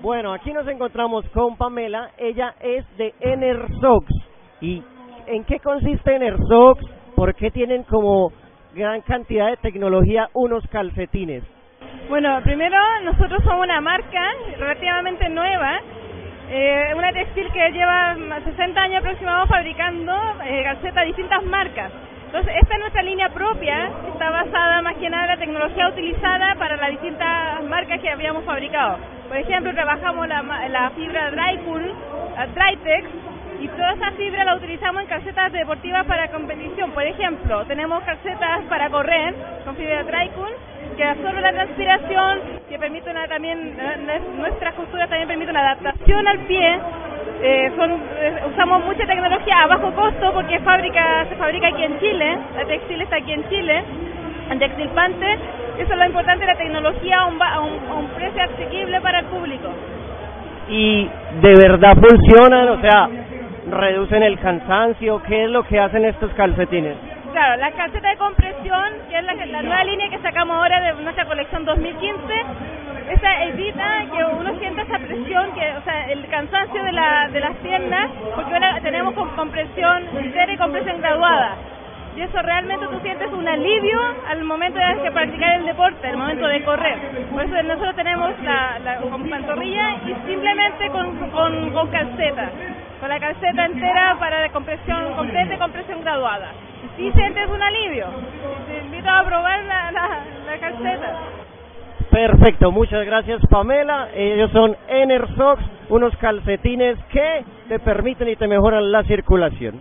Bueno, aquí nos encontramos con Pamela. Ella es de Enersox. ¿Y en qué consiste Enersox? ¿Por qué tienen como gran cantidad de tecnología unos calcetines? Bueno, primero nosotros somos una marca relativamente nueva, eh, una textil que lleva 60 años aproximadamente fabricando eh, calcetas de distintas marcas. Entonces, esta es nuestra línea propia, está basada más que nada en la tecnología utilizada para las distintas que habíamos fabricado. Por ejemplo, trabajamos la, la fibra Drycool, la Drytex, y toda esa fibra la utilizamos en calcetas deportivas para competición. Por ejemplo, tenemos calcetas para correr con fibra Drycool, que absorbe la transpiración, que permite una, también, eh, nuestras costuras también permiten una adaptación al pie, eh, son, eh, usamos mucha tecnología a bajo costo porque fábrica, se fabrica aquí en Chile, la textil está aquí en Chile, en Textilpante. Eso es lo importante, la tecnología a un, a un, precio asequible para el público. ¿Y de verdad funcionan? O sea, ¿reducen el cansancio? ¿Qué es lo que hacen estos calcetines? Claro, la calceta de compresión, que es la, la nueva línea que sacamos ahora de nuestra colección 2015, esa evita que uno sienta esa presión, que, o sea, el cansancio de, la, de las piernas, porque ahora tenemos con compresión ligera y compresión graduada. Y eso realmente tú sientes un alivio al momento de practicar el deporte, al momento de correr. Por eso nosotros tenemos la, la con pantorrilla y simplemente con, con, con calceta, con la calceta entera para de compresión completa y compresión graduada. Y sí sientes un alivio. Te invito a probar la, la, la calceta. Perfecto, muchas gracias Pamela. Ellos son Enersox, unos calcetines que te permiten y te mejoran la circulación.